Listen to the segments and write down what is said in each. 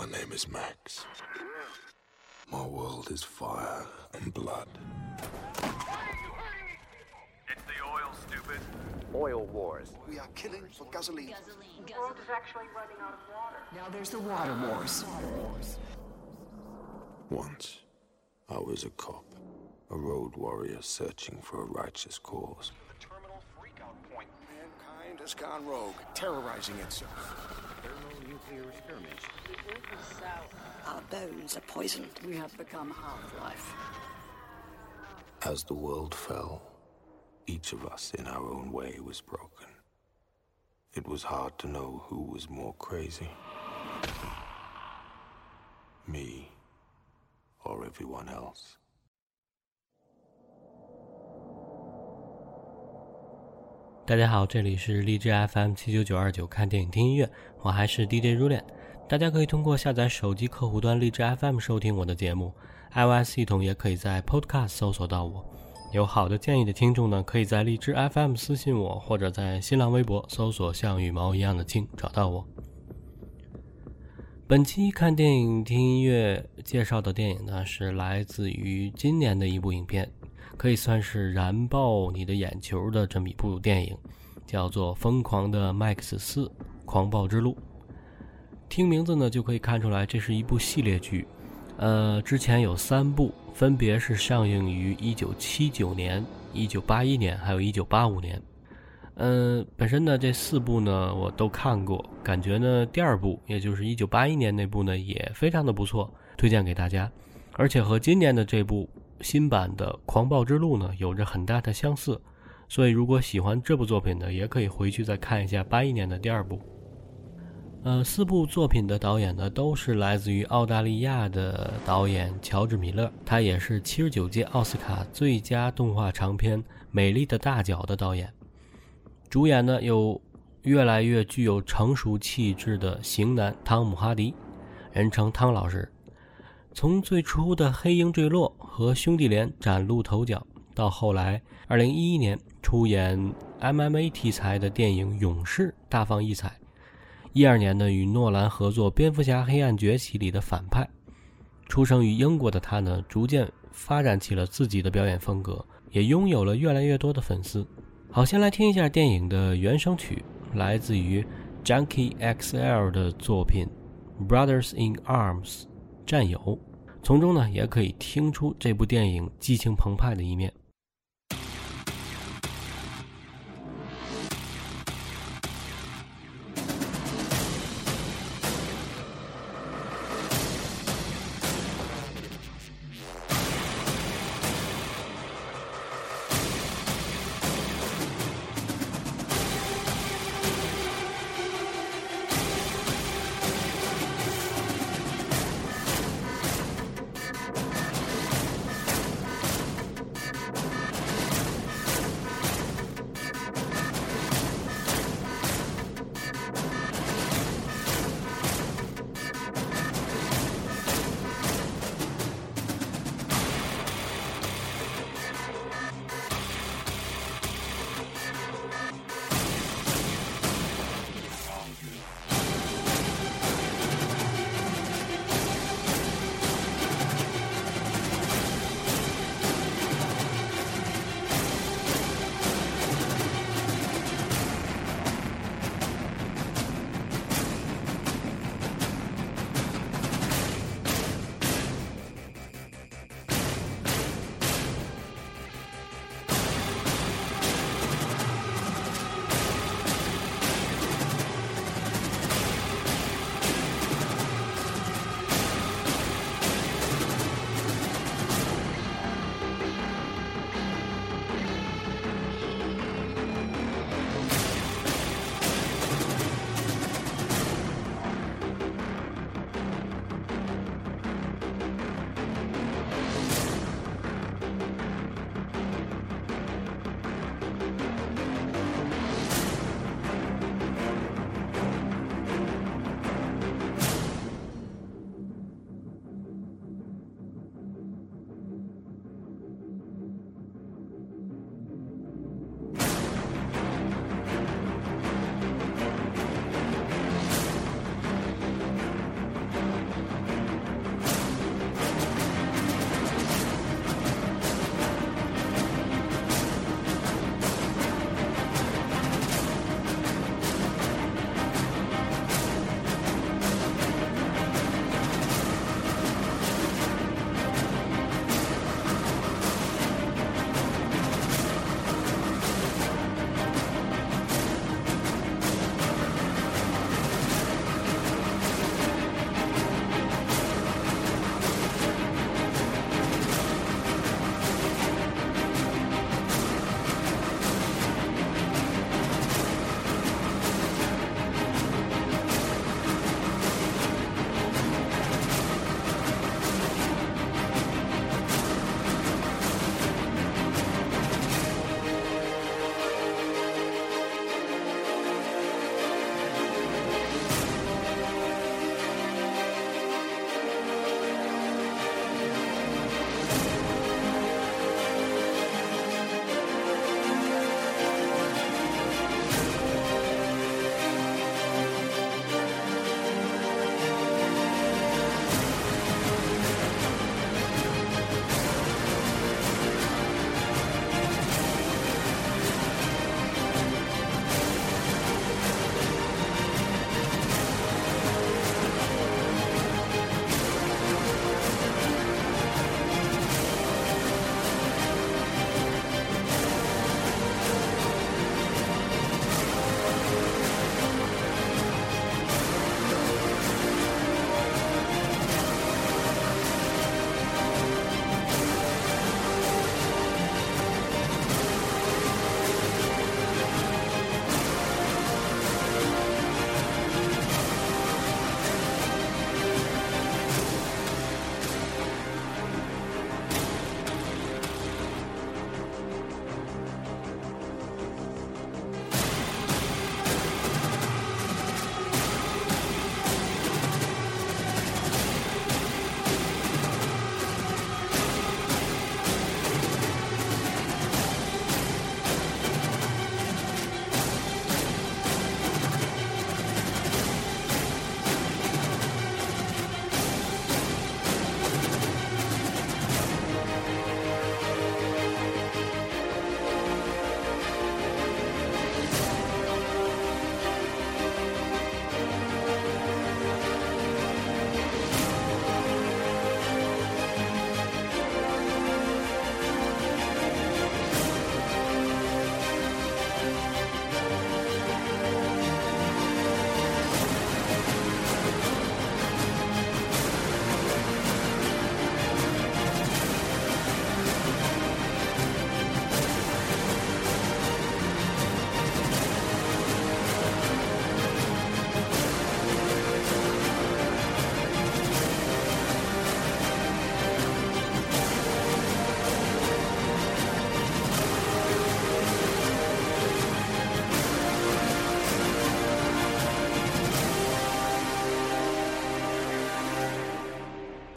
My name is Max. My world is fire and blood. It's the oil, stupid. Oil wars. We are killing for gasoline. The world is actually running out of water. Now there's the water wars. Once, I was a cop, a road warrior searching for a righteous cause. The terminal freakout point. Mankind has gone rogue, terrorizing itself. Our bones are poisoned. We have become half-life. As the world fell, each of us in our own way was broken. It was hard to know who was more crazy. Me or everyone else. 大家好，这里是荔枝 FM 七九九二九，看电影听音乐，我还是 DJ 如恋。大家可以通过下载手机客户端荔枝 FM 收听我的节目，iOS 系统也可以在 Podcast 搜索到我。有好的建议的听众呢，可以在荔枝 FM 私信我，或者在新浪微博搜索“像羽毛一样的青”找到我。本期看电影听音乐介绍的电影呢，是来自于今年的一部影片，可以算是燃爆你的眼球的这么一部电影，叫做《疯狂的麦克斯四：狂暴之路》。听名字呢就可以看出来，这是一部系列剧。呃，之前有三部，分别是上映于1979年、1981年，还有一九八五年。嗯，本身呢这四部呢我都看过，感觉呢第二部，也就是1981年那部呢也非常的不错，推荐给大家。而且和今年的这部新版的《狂暴之路》呢有着很大的相似，所以如果喜欢这部作品的，也可以回去再看一下81年的第二部。呃，四部作品的导演呢，都是来自于澳大利亚的导演乔治·米勒，他也是七十九届奥斯卡最佳动画长片《美丽的大脚》的导演。主演呢有越来越具有成熟气质的型男汤姆·哈迪，人称汤老师。从最初的《黑鹰坠落》和《兄弟连》崭露头角，到后来二零一一年出演 MMA 题材的电影《勇士》，大放异彩。一二年呢，与诺兰合作《蝙蝠侠：黑暗崛起》里的反派。出生于英国的他呢，逐渐发展起了自己的表演风格，也拥有了越来越多的粉丝。好，先来听一下电影的原声曲，来自于 Junkie XL 的作品《Brothers in Arms》战友。从中呢，也可以听出这部电影激情澎湃的一面。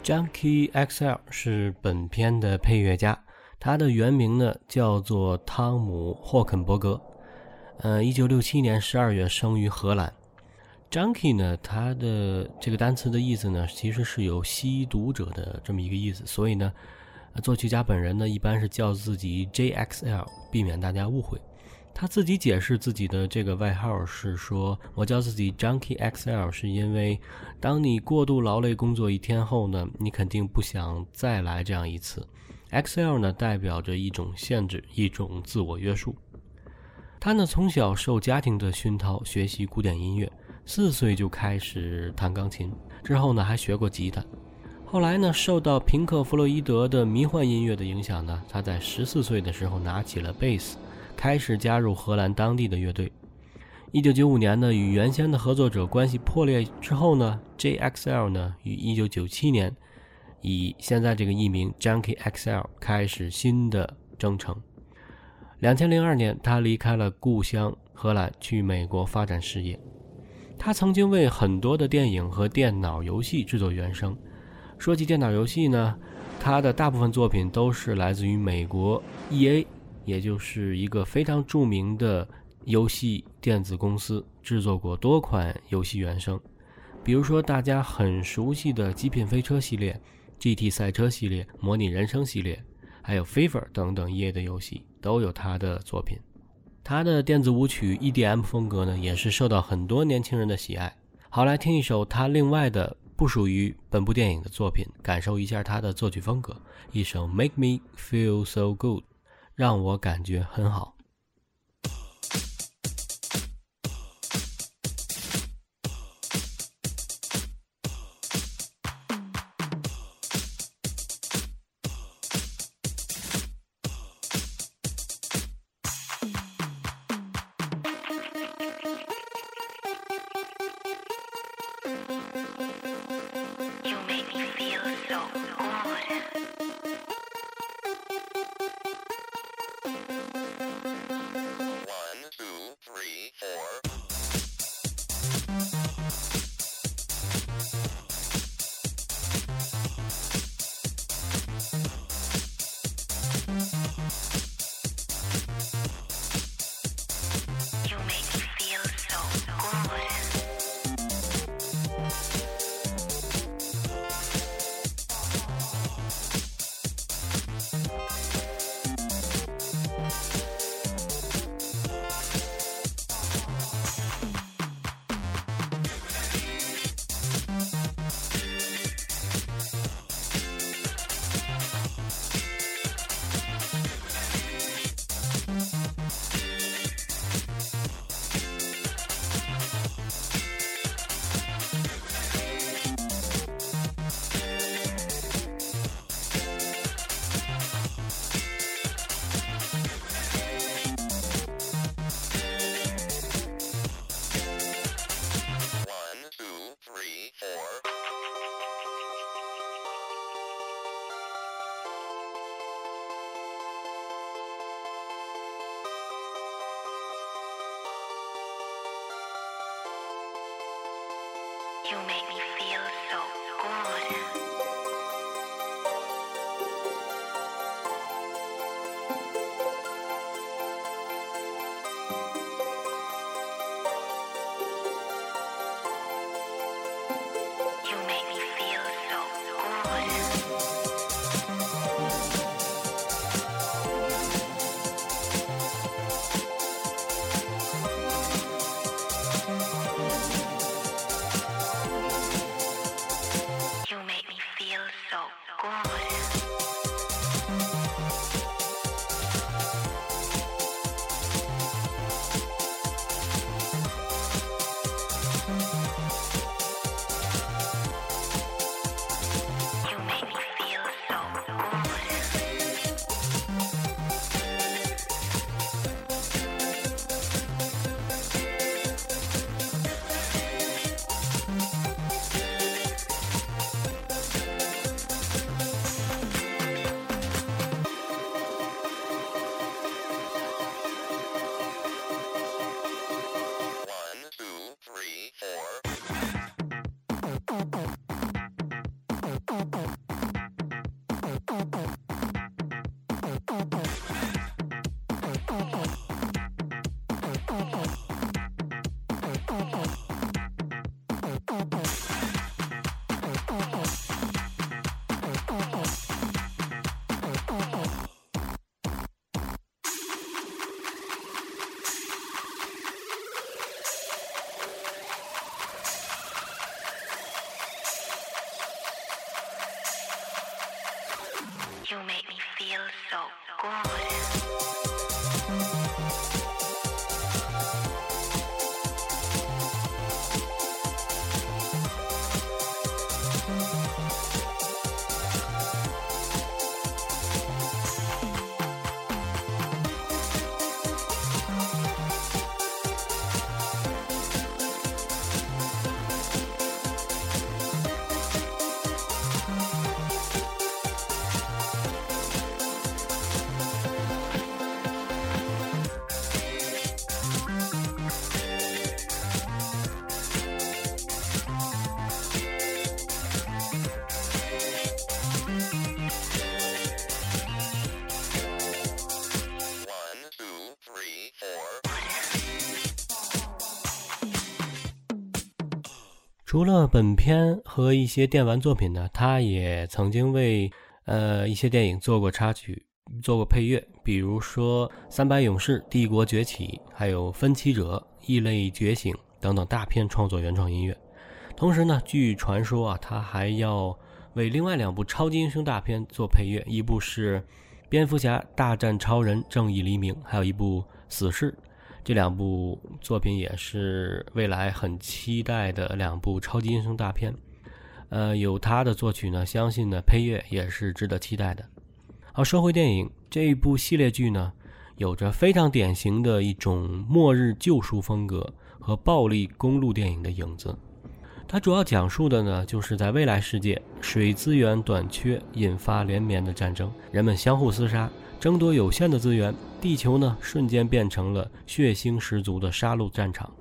Junkie XL 是本片的配乐家，他的原名呢叫做汤姆·霍肯伯格。呃，一九六七年十二月生于荷兰。Junkie 呢，它的这个单词的意思呢，其实是有吸毒者的这么一个意思，所以呢，作曲家本人呢一般是叫自己 JXL，避免大家误会。他自己解释自己的这个外号是说：“我叫自己 Junkie XL，是因为当你过度劳累工作一天后呢，你肯定不想再来这样一次。XL 呢代表着一种限制，一种自我约束。他呢从小受家庭的熏陶，学习古典音乐，四岁就开始弹钢琴，之后呢还学过吉他。后来呢受到平克·弗洛伊德的迷幻音乐的影响呢，他在十四岁的时候拿起了贝斯。”开始加入荷兰当地的乐队。一九九五年呢，与原先的合作者关系破裂之后呢，JXL 呢于一九九七年以现在这个艺名 Junkie XL 开始新的征程。两千零二年，他离开了故乡荷兰，去美国发展事业。他曾经为很多的电影和电脑游戏制作原声。说起电脑游戏呢，他的大部分作品都是来自于美国 EA。也就是一个非常著名的游戏电子公司，制作过多款游戏原声，比如说大家很熟悉的《极品飞车》系列、GT 赛车系列、模拟人生系列，还有 Fever 等等一类的游戏都有他的作品。他的电子舞曲 EDM 风格呢，也是受到很多年轻人的喜爱。好，来听一首他另外的不属于本部电影的作品，感受一下他的作曲风格，一首《Make Me Feel So Good》。让我感觉很好。You make me 除了本片和一些电玩作品呢，他也曾经为呃一些电影做过插曲、做过配乐，比如说《三百勇士》《帝国崛起》，还有《分歧者》《异类觉醒》等等大片创作原创音乐。同时呢，据传说啊，他还要为另外两部超级英雄大片做配乐，一部是《蝙蝠侠大战超人：正义黎明》，还有一部《死侍》。这两部作品也是未来很期待的两部超级英雄大片。呃，有他的作曲呢，相信呢配乐也是值得期待的。好，说回电影这一部系列剧呢，有着非常典型的一种末日救赎风格和暴力公路电影的影子。它主要讲述的呢，就是在未来世界，水资源短缺引发连绵的战争，人们相互厮杀，争夺有限的资源，地球呢瞬间变成了血腥十足的杀戮战场。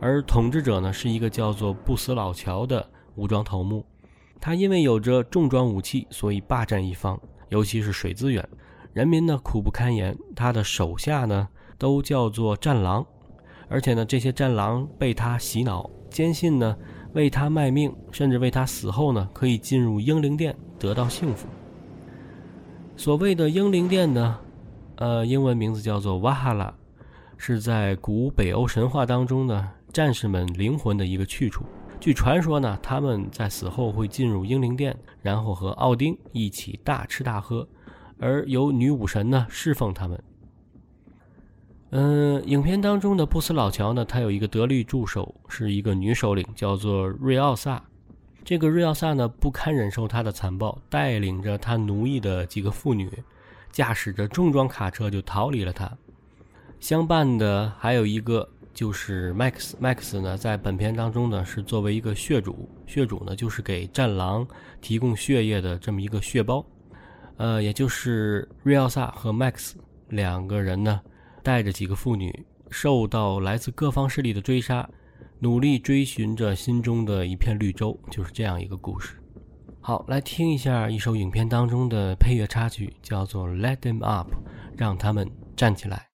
而统治者呢是一个叫做不死老乔的武装头目，他因为有着重装武器，所以霸占一方，尤其是水资源，人民呢苦不堪言。他的手下呢都叫做战狼，而且呢这些战狼被他洗脑，坚信呢为他卖命，甚至为他死后呢可以进入英灵殿得到幸福。所谓的英灵殿呢，呃，英文名字叫做瓦哈拉，是在古北欧神话当中呢战士们灵魂的一个去处。据传说呢，他们在死后会进入英灵殿，然后和奥丁一起大吃大喝，而由女武神呢侍奉他们。嗯，影片当中的不死老乔呢，他有一个得力助手，是一个女首领，叫做瑞奥萨。这个瑞奥萨呢，不堪忍受他的残暴，带领着他奴役的几个妇女，驾驶着重装卡车就逃离了他。相伴的还有一个就是 Max。Max 呢，在本片当中呢，是作为一个血主，血主呢就是给战狼提供血液的这么一个血包。呃，也就是瑞奥萨和 Max 两个人呢，带着几个妇女，受到来自各方势力的追杀。努力追寻着心中的一片绿洲，就是这样一个故事。好，来听一下一首影片当中的配乐插曲，叫做《Let Them Up》，让他们站起来。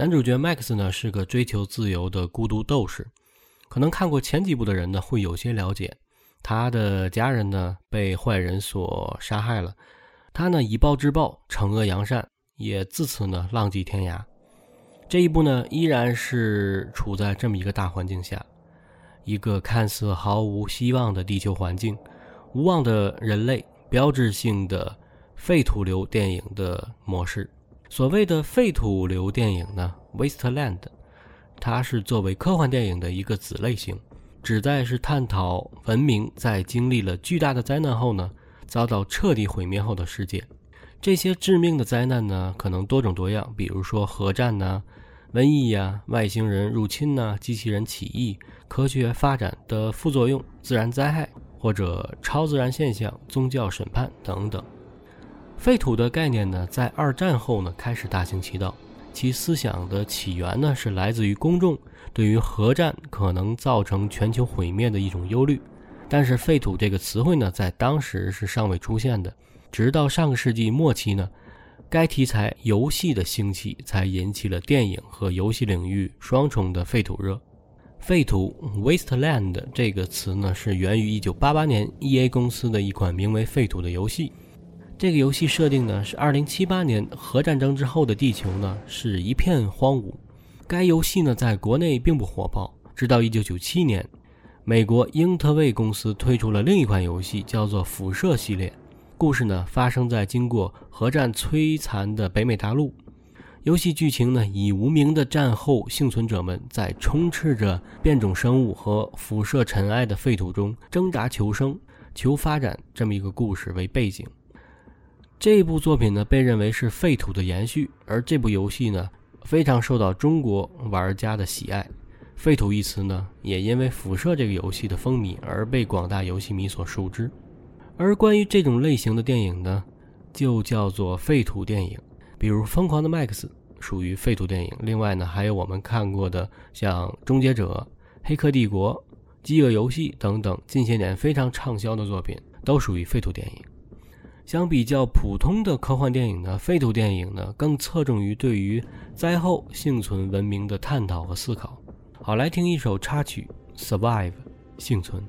男主角 Max 呢是个追求自由的孤独斗士，可能看过前几部的人呢会有些了解。他的家人呢被坏人所杀害了，他呢以暴制暴，惩恶扬善，也自此呢浪迹天涯。这一部呢依然是处在这么一个大环境下，一个看似毫无希望的地球环境，无望的人类，标志性的废土流电影的模式。所谓的废土流电影呢，Wasteland，它是作为科幻电影的一个子类型。旨在是探讨文明在经历了巨大的灾难后呢，遭到彻底毁灭后的世界。这些致命的灾难呢，可能多种多样，比如说核战呐、瘟疫呀、外星人入侵呐、机器人起义、科学发展的副作用、自然灾害或者超自然现象、宗教审判等等。废土的概念呢，在二战后呢开始大行其道。其思想的起源呢，是来自于公众对于核战可能造成全球毁灭的一种忧虑。但是“废土”这个词汇呢，在当时是尚未出现的。直到上个世纪末期呢，该题材游戏的兴起，才引起了电影和游戏领域双重的废土热。废土 （Wasteland） 这个词呢，是源于1988年 EA 公司的一款名为《废土》的游戏。这个游戏设定呢是二零七八年核战争之后的地球呢是一片荒芜。该游戏呢在国内并不火爆，直到一九九七年，美国英特卫公司推出了另一款游戏，叫做《辐射》系列。故事呢发生在经过核战摧残的北美大陆。游戏剧情呢以无名的战后幸存者们在充斥着变种生物和辐射尘埃的废土中挣扎求生、求发展这么一个故事为背景。这部作品呢，被认为是废土的延续，而这部游戏呢，非常受到中国玩家的喜爱。废土一词呢，也因为辐射这个游戏的风靡而被广大游戏迷所熟知。而关于这种类型的电影呢，就叫做废土电影。比如《疯狂的麦克斯》属于废土电影。另外呢，还有我们看过的像《终结者》《黑客帝国》《饥饿游戏》等等，近些年非常畅销的作品，都属于废土电影。相比较普通的科幻电影呢，废土电影呢更侧重于对于灾后幸存文明的探讨和思考。好，来听一首插曲《Survive》，幸存。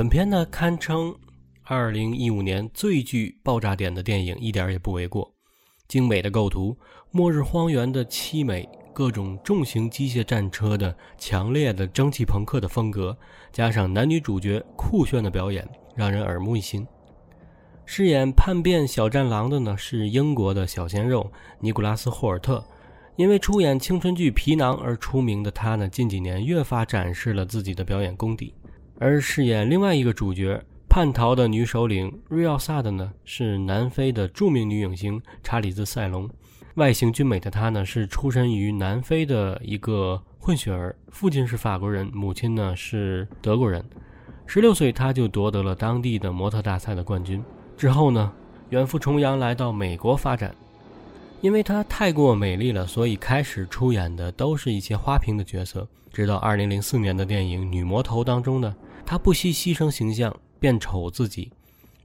本片呢堪称2015年最具爆炸点的电影，一点也不为过。精美的构图、末日荒原的凄美、各种重型机械战车的强烈的蒸汽朋克的风格，加上男女主角酷炫的表演，让人耳目一新。饰演叛变小战狼的呢是英国的小鲜肉尼古拉斯·霍尔特，因为出演青春剧《皮囊》而出名的他呢，近几年越发展示了自己的表演功底。而饰演另外一个主角叛逃的女首领瑞奥萨的呢，是南非的著名女影星查理兹·塞隆。外形俊美的她呢，是出身于南非的一个混血儿，父亲是法国人，母亲呢是德国人。十六岁，她就夺得了当地的模特大赛的冠军。之后呢，远赴重洋来到美国发展。因为她太过美丽了，所以开始出演的都是一些花瓶的角色。直到2004年的电影《女魔头》当中呢，她不惜牺牲形象，变丑自己，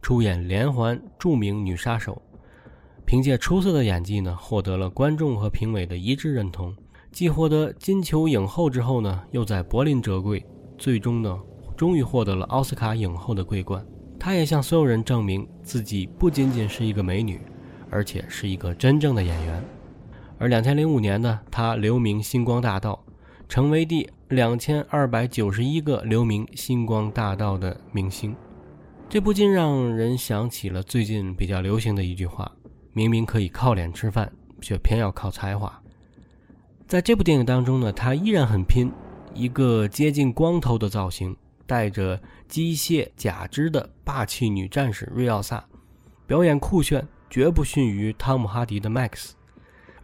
出演连环著名女杀手。凭借出色的演技呢，获得了观众和评委的一致认同。继获得金球影后之后呢，又在柏林折桂，最终呢，终于获得了奥斯卡影后的桂冠。她也向所有人证明自己不仅仅是一个美女。而且是一个真正的演员。而两千零五年呢，他留名《星光大道》，成为第两千二百九十一个留名《星光大道》的明星。这不禁让人想起了最近比较流行的一句话：“明明可以靠脸吃饭，却偏要靠才华。”在这部电影当中呢，他依然很拼，一个接近光头的造型，带着机械假肢的霸气女战士瑞奥萨，表演酷炫。绝不逊于汤姆·哈迪的 Max，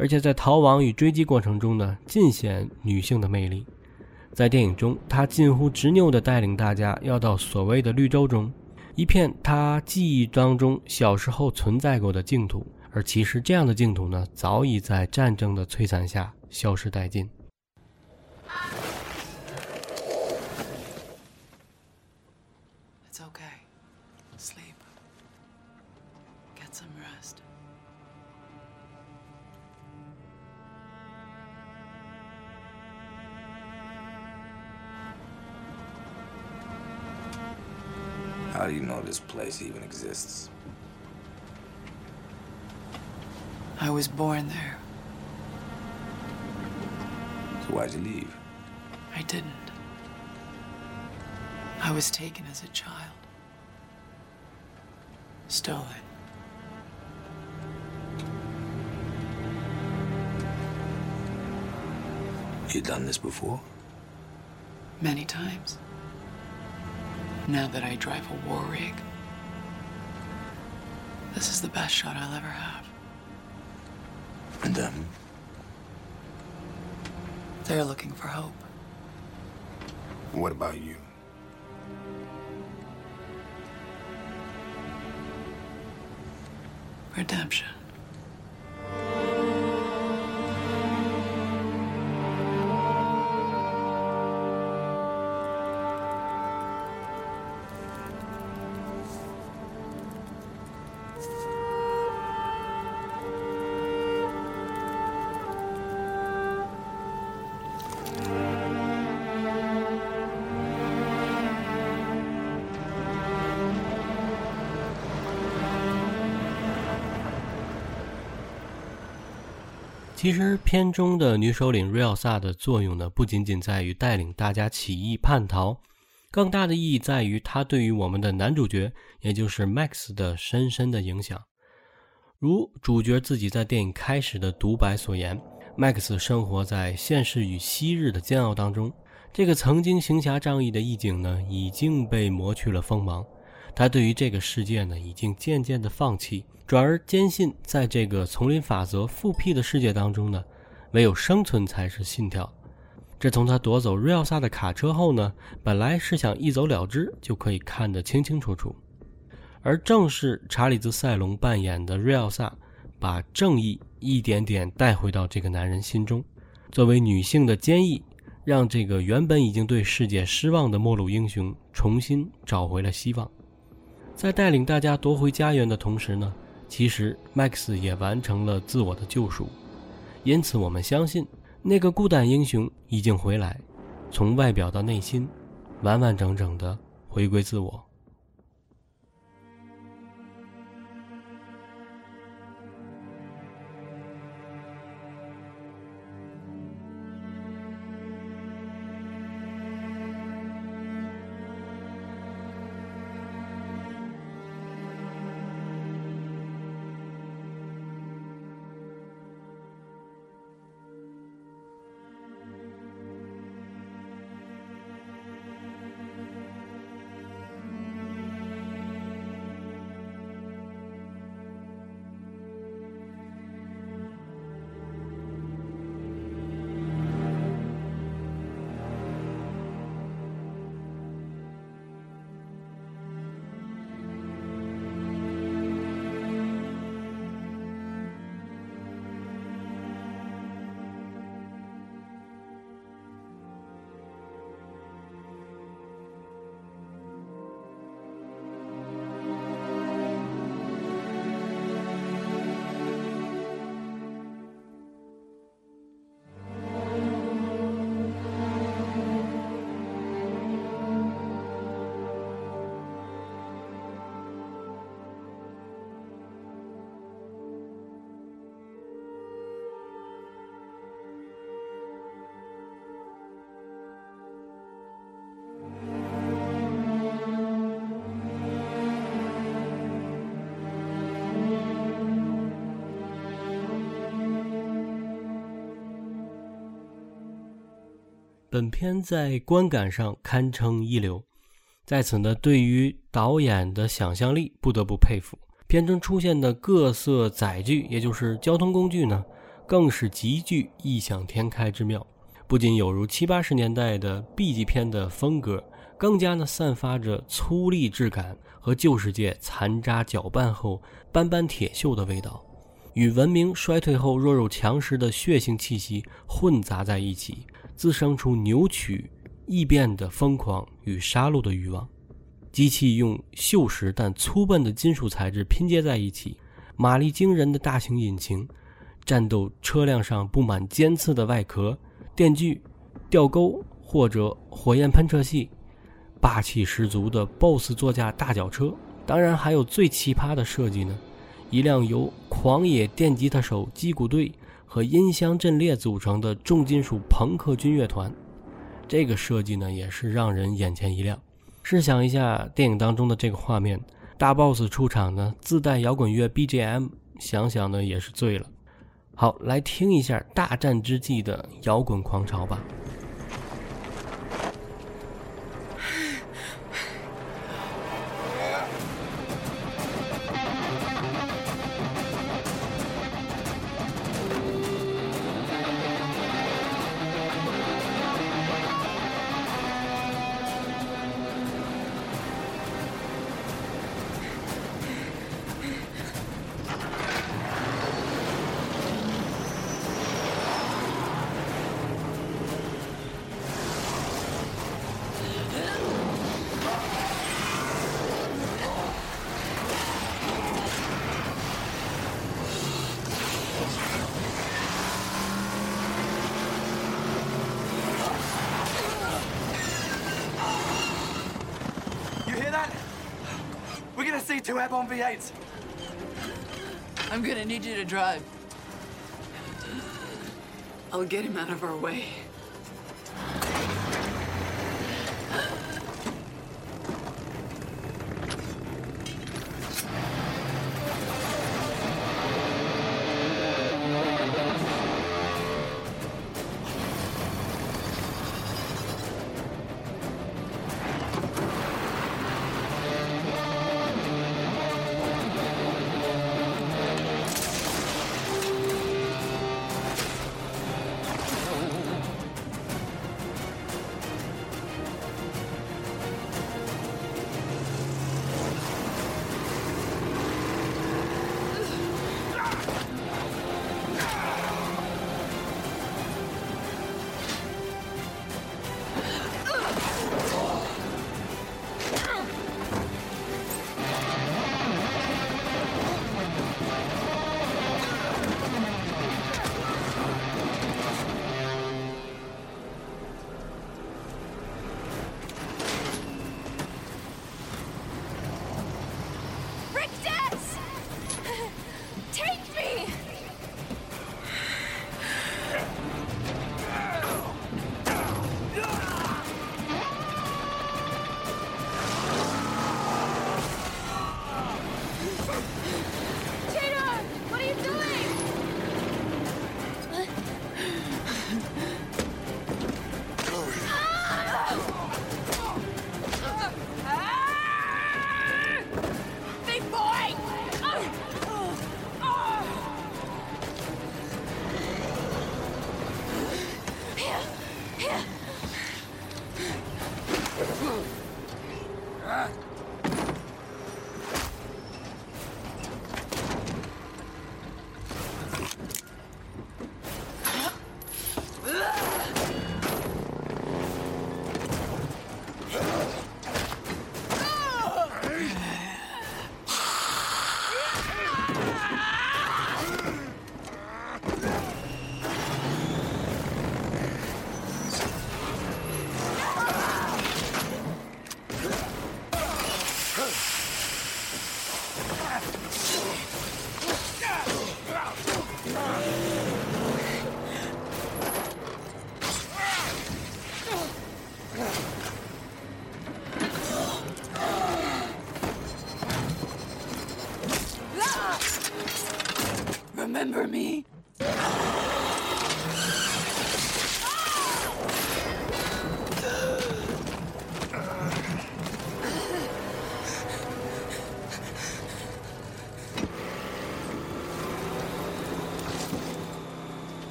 而且在逃亡与追击过程中呢，尽显女性的魅力。在电影中，她近乎执拗地带领大家要到所谓的绿洲中，一片她记忆当中小时候存在过的净土。而其实这样的净土呢，早已在战争的摧残下消失殆尽。This place even exists? I was born there. So why'd you leave? I didn't. I was taken as a child. Stolen. You done this before? Many times. Now that I drive a war rig, this is the best shot I'll ever have. And them? They're looking for hope. What about you? Redemption. 其实片中的女首领瑞奥萨的作用呢，不仅仅在于带领大家起义叛逃，更大的意义在于她对于我们的男主角，也就是 Max 的深深的影响。如主角自己在电影开始的独白所言，Max 生活在现实与昔日的煎熬当中。这个曾经行侠仗义的义警呢，已经被磨去了锋芒。他对于这个世界呢，已经渐渐的放弃。转而坚信，在这个丛林法则复辟的世界当中呢，唯有生存才是信条。这从他夺走瑞奥萨的卡车后呢，本来是想一走了之，就可以看得清清楚楚。而正是查理兹·塞隆扮演的瑞奥萨，把正义一点点带回到这个男人心中。作为女性的坚毅，让这个原本已经对世界失望的末路英雄重新找回了希望。在带领大家夺回家园的同时呢。其实，Max 也完成了自我的救赎，因此我们相信，那个孤胆英雄已经回来，从外表到内心，完完整整的回归自我。本片在观感上堪称一流，在此呢，对于导演的想象力不得不佩服。片中出现的各色载具，也就是交通工具呢，更是极具异想天开之妙，不仅有如七八十年代的 B 级片的风格，更加呢散发着粗粝质感和旧世界残渣搅拌后斑斑铁锈的味道。与文明衰退后弱肉强食的血腥气息混杂在一起，滋生出扭曲异变的疯狂与杀戮的欲望。机器用锈蚀但粗笨的金属材质拼接在一起，马力惊人的大型引擎，战斗车辆上布满尖刺的外壳、电锯、吊钩或者火焰喷射器，霸气十足的 BOSS 座驾大脚车，当然还有最奇葩的设计呢。一辆由狂野电吉他手击鼓队和音箱阵列组成的重金属朋克军乐团，这个设计呢也是让人眼前一亮。试想一下电影当中的这个画面，大 boss 出场呢自带摇滚乐 BGM，想想呢也是醉了。好，来听一下大战之际的摇滚狂潮吧。Two airborne V8s. I'm gonna need you to drive. I'll get him out of our way.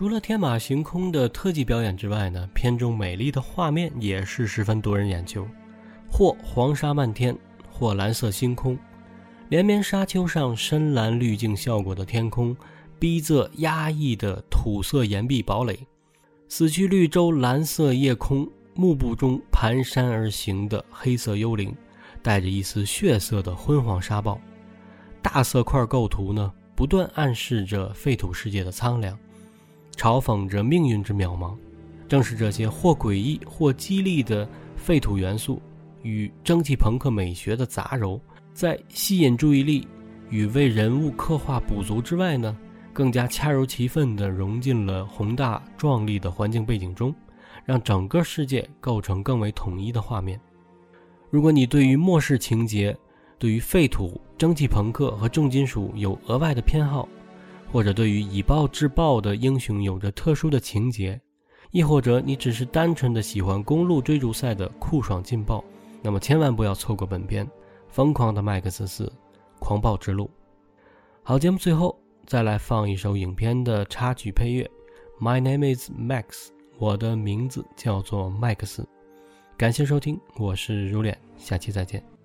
除了天马行空的特技表演之外呢，片中美丽的画面也是十分夺人眼球，或黄沙漫天，或蓝色星空，连绵沙丘上深蓝滤镜效果的天空，逼仄压抑的土色岩壁堡垒，死去绿洲蓝色夜空，幕布中蹒跚而行的黑色幽灵，带着一丝血色的昏黄沙暴，大色块构图呢，不断暗示着废土世界的苍凉。嘲讽着命运之渺茫，正是这些或诡异或激励的废土元素与蒸汽朋克美学的杂糅，在吸引注意力与为人物刻画补足之外呢，更加恰如其分地融进了宏大壮丽的环境背景中，让整个世界构成更为统一的画面。如果你对于末世情节、对于废土、蒸汽朋克和重金属有额外的偏好，或者对于以暴制暴的英雄有着特殊的情节，亦或者你只是单纯的喜欢公路追逐赛的酷爽劲爆，那么千万不要错过本片《疯狂的麦克斯四：狂暴之路》。好，节目最后再来放一首影片的插曲配乐，《My Name Is Max》，我的名字叫做麦克斯。感谢收听，我是如脸，下期再见。